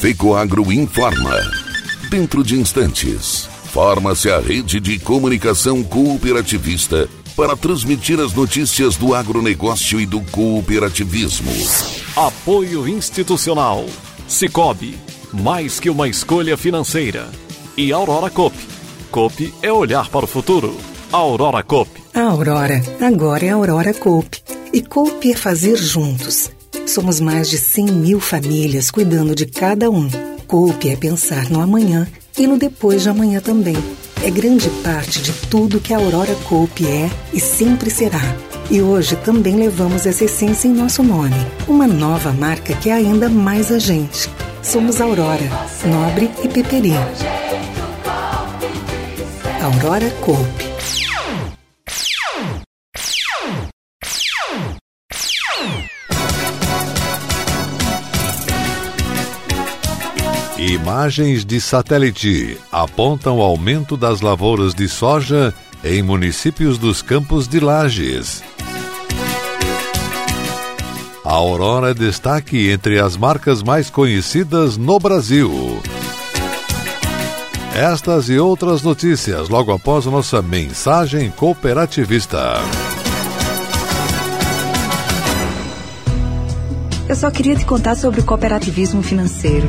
Fecoagro informa. Dentro de instantes, forma-se a rede de comunicação cooperativista para transmitir as notícias do agronegócio e do cooperativismo. Apoio institucional. Cicobi, mais que uma escolha financeira. E Aurora Cop. Cop é olhar para o futuro. Aurora Cop. A Aurora agora é Aurora Cop. E Cop é fazer juntos. Somos mais de 100 mil famílias cuidando de cada um. Cop é pensar no amanhã e no depois de amanhã também é grande parte de tudo que a Aurora Cope é e sempre será. E hoje também levamos essa essência em nosso nome, uma nova marca que é ainda mais a gente. Somos Aurora, Nobre e Peperi. Aurora Cope. Imagens de satélite apontam aumento das lavouras de soja em municípios dos Campos de Lages. A Aurora é destaque entre as marcas mais conhecidas no Brasil. Estas e outras notícias logo após nossa mensagem cooperativista. Eu só queria te contar sobre o cooperativismo financeiro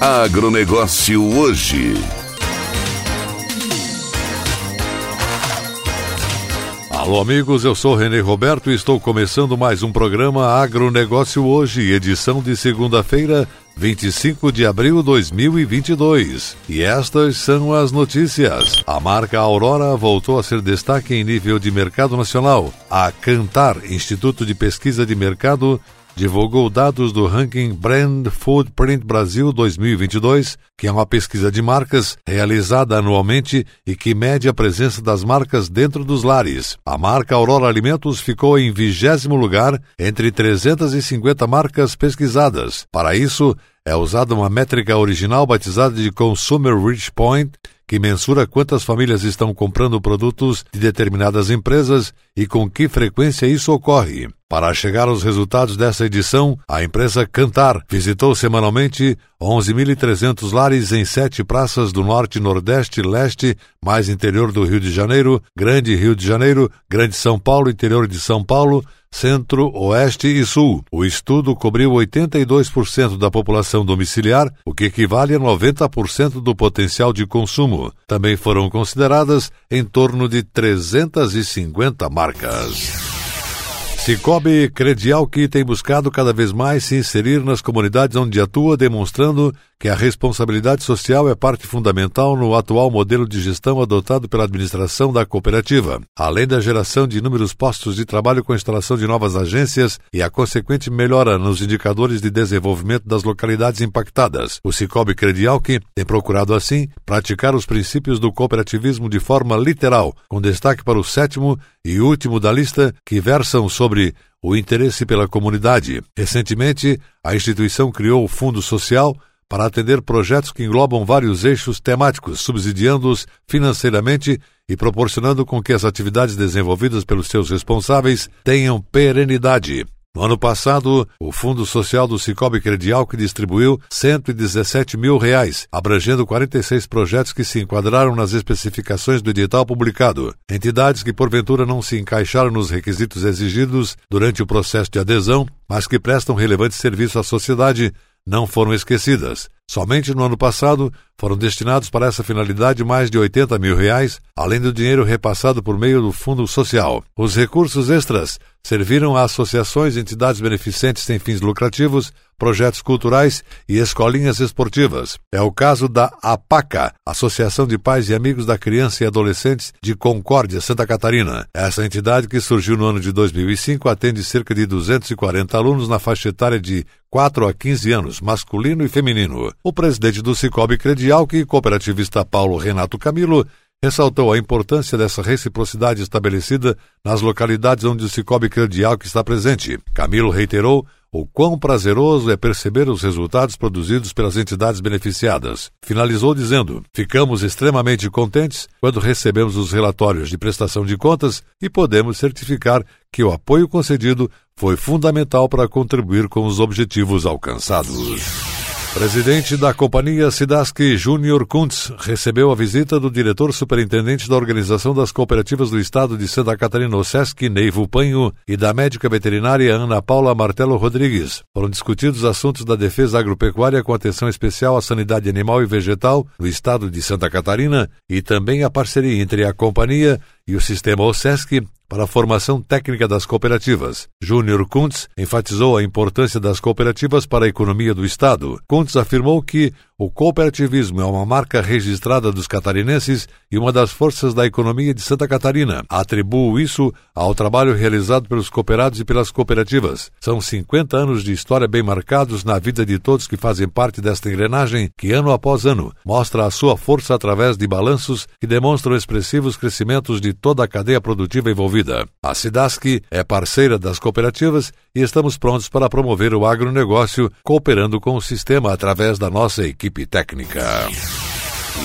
Agronegócio hoje. Alô, amigos, eu sou Renê Roberto e estou começando mais um programa Agronegócio Hoje, edição de segunda-feira, 25 de abril de 2022. E estas são as notícias. A marca Aurora voltou a ser destaque em nível de mercado nacional. A Cantar, Instituto de Pesquisa de Mercado, divulgou dados do ranking Brand Footprint Brasil 2022, que é uma pesquisa de marcas realizada anualmente e que mede a presença das marcas dentro dos lares. A marca Aurora Alimentos ficou em vigésimo lugar entre 350 marcas pesquisadas. Para isso, é usada uma métrica original batizada de Consumer Reach Point, que mensura quantas famílias estão comprando produtos de determinadas empresas e com que frequência isso ocorre. Para chegar aos resultados dessa edição, a empresa Cantar visitou semanalmente 11.300 lares em sete praças do Norte, Nordeste, Leste, mais interior do Rio de Janeiro, Grande Rio de Janeiro, Grande São Paulo, interior de São Paulo, Centro, Oeste e Sul. O estudo cobriu 82% da população domiciliar, o que equivale a 90% do potencial de consumo. Também foram consideradas em torno de 350 marcas. Cicobi Credial que tem buscado cada vez mais se inserir nas comunidades onde atua, demonstrando que a responsabilidade social é parte fundamental no atual modelo de gestão adotado pela administração da cooperativa. Além da geração de inúmeros postos de trabalho com a instalação de novas agências e a consequente melhora nos indicadores de desenvolvimento das localidades impactadas, o Cicobi Credial tem procurado assim praticar os princípios do cooperativismo de forma literal, com destaque para o sétimo e último da lista que versam sobre o interesse pela comunidade. Recentemente, a instituição criou o Fundo Social para atender projetos que englobam vários eixos temáticos, subsidiando-os financeiramente e proporcionando com que as atividades desenvolvidas pelos seus responsáveis tenham perenidade. No ano passado, o Fundo Social do Cicobi Credial que distribuiu 117 mil reais, abrangendo 46 projetos que se enquadraram nas especificações do edital publicado. Entidades que porventura não se encaixaram nos requisitos exigidos durante o processo de adesão, mas que prestam relevante serviço à sociedade, não foram esquecidas. Somente no ano passado foram destinados para essa finalidade mais de 80 mil reais, além do dinheiro repassado por meio do Fundo Social. Os recursos extras serviram a associações entidades beneficentes sem fins lucrativos, projetos culturais e escolinhas esportivas. É o caso da APACA, Associação de Pais e Amigos da Criança e Adolescentes de Concórdia, Santa Catarina. Essa entidade, que surgiu no ano de 2005, atende cerca de 240 alunos na faixa etária de 4 a 15 anos, masculino e feminino. O presidente do Cicobi Credial, que cooperativista Paulo Renato Camilo, ressaltou a importância dessa reciprocidade estabelecida nas localidades onde o Cicobi Credial está presente. Camilo reiterou o quão prazeroso é perceber os resultados produzidos pelas entidades beneficiadas. Finalizou dizendo: Ficamos extremamente contentes quando recebemos os relatórios de prestação de contas e podemos certificar que o apoio concedido foi fundamental para contribuir com os objetivos alcançados. Presidente da companhia Sidaski Júnior Kuntz recebeu a visita do diretor superintendente da Organização das Cooperativas do Estado de Santa Catarina, Sesc, Neivo Panho, e da médica veterinária Ana Paula Martelo Rodrigues. Foram discutidos assuntos da defesa agropecuária com atenção especial à sanidade animal e vegetal no estado de Santa Catarina e também a parceria entre a companhia e o sistema OSESC para a formação técnica das cooperativas. Júnior Kuntz enfatizou a importância das cooperativas para a economia do Estado. Kuntz afirmou que o cooperativismo é uma marca registrada dos catarinenses e uma das forças da economia de Santa Catarina. Atribuo isso ao trabalho realizado pelos cooperados e pelas cooperativas. São 50 anos de história bem marcados na vida de todos que fazem parte desta engrenagem que, ano após ano, mostra a sua força através de balanços que demonstram expressivos crescimentos de toda a cadeia produtiva envolvida. A Sidaski é parceira das cooperativas e estamos prontos para promover o agronegócio cooperando com o sistema através da nossa equipe técnica.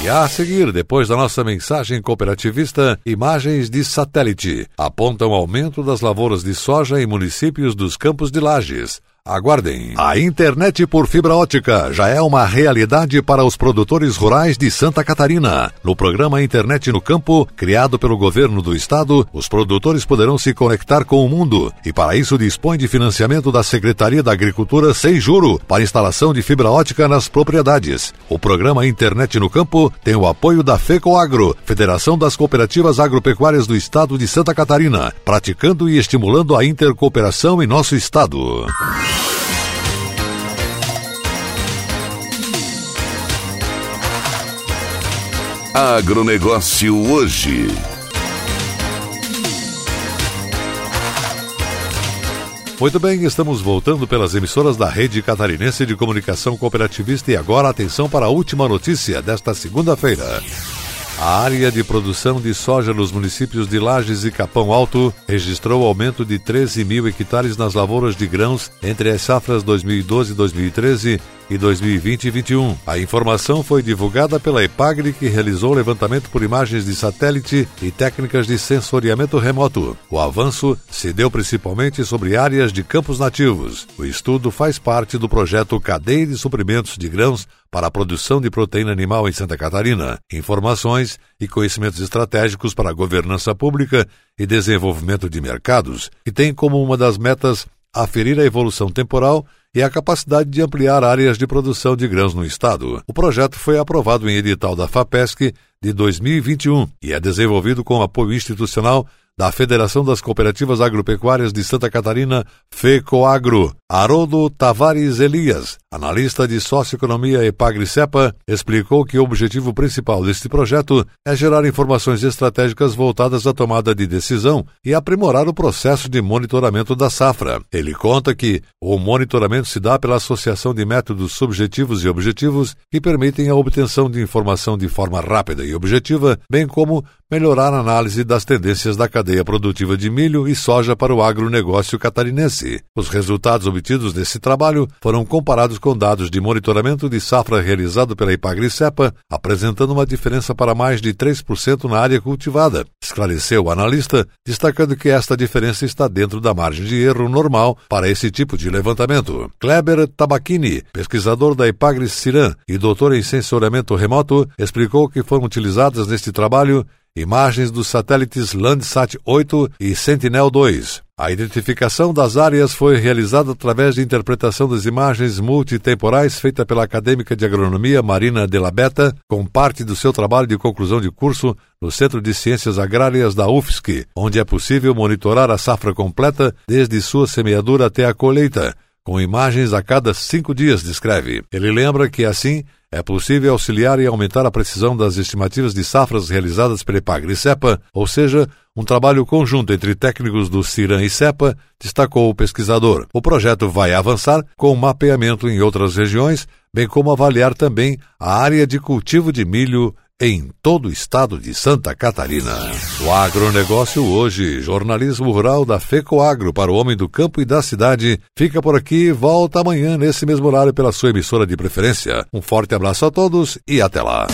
E a seguir, depois da nossa mensagem cooperativista, imagens de satélite apontam aumento das lavouras de soja em municípios dos Campos de Lages. Aguardem. A internet por fibra ótica já é uma realidade para os produtores rurais de Santa Catarina. No programa Internet no Campo, criado pelo governo do estado, os produtores poderão se conectar com o mundo e para isso dispõe de financiamento da Secretaria da Agricultura sem juro para instalação de fibra ótica nas propriedades. O programa Internet no Campo tem o apoio da FECOAGRO, Federação das Cooperativas Agropecuárias do Estado de Santa Catarina, praticando e estimulando a intercooperação em nosso estado. Agronegócio hoje. Muito bem, estamos voltando pelas emissoras da Rede Catarinense de Comunicação Cooperativista e agora atenção para a última notícia desta segunda-feira. A área de produção de soja nos municípios de Lages e Capão Alto registrou aumento de 13 mil hectares nas lavouras de grãos entre as safras 2012 e 2013 e 2020 e 21. A informação foi divulgada pela EPAGRE, que realizou levantamento por imagens de satélite e técnicas de sensoriamento remoto. O avanço se deu principalmente sobre áreas de campos nativos. O estudo faz parte do projeto Cadeia de Suprimentos de Grãos para a produção de proteína animal em Santa Catarina, informações e conhecimentos estratégicos para a governança pública e desenvolvimento de mercados, que tem como uma das metas aferir a evolução temporal e a capacidade de ampliar áreas de produção de grãos no estado. O projeto foi aprovado em edital da FAPESC de 2021 e é desenvolvido com apoio institucional da Federação das Cooperativas Agropecuárias de Santa Catarina, FECOAGRO. Haroldo Tavares Elias, analista de socioeconomia Epagri-Cepa, explicou que o objetivo principal deste projeto é gerar informações estratégicas voltadas à tomada de decisão e aprimorar o processo de monitoramento da safra. Ele conta que o monitoramento se dá pela associação de métodos subjetivos e objetivos que permitem a obtenção de informação de forma rápida e objetiva, bem como melhorar a análise das tendências da cadeia produtiva de milho e soja para o agronegócio catarinense. Os resultados obtidos desse trabalho foram comparados com dados de monitoramento de safra realizado pela Ipagri-Cepa, apresentando uma diferença para mais de 3% na área cultivada, esclareceu o analista, destacando que esta diferença está dentro da margem de erro normal para esse tipo de levantamento. Kleber Tabachini, pesquisador da Ipagri-Ciran e doutor em sensoriamento remoto, explicou que foram utilizadas neste trabalho imagens dos satélites Landsat 8 e Sentinel-2. A identificação das áreas foi realizada através de interpretação das imagens multitemporais feita pela acadêmica de agronomia Marina de la Beta, com parte do seu trabalho de conclusão de curso no Centro de Ciências Agrárias da UFSC, onde é possível monitorar a safra completa desde sua semeadura até a colheita com imagens a cada cinco dias, descreve. Ele lembra que, assim, é possível auxiliar e aumentar a precisão das estimativas de safras realizadas pela Epagre e CEPA, ou seja, um trabalho conjunto entre técnicos do CIRAM e CEPA, destacou o pesquisador. O projeto vai avançar com mapeamento em outras regiões, bem como avaliar também a área de cultivo de milho em todo o estado de Santa Catarina. O agronegócio hoje, jornalismo rural da FECOAGro para o homem do campo e da cidade, fica por aqui volta amanhã nesse mesmo horário pela sua emissora de preferência. Um forte abraço a todos e até lá.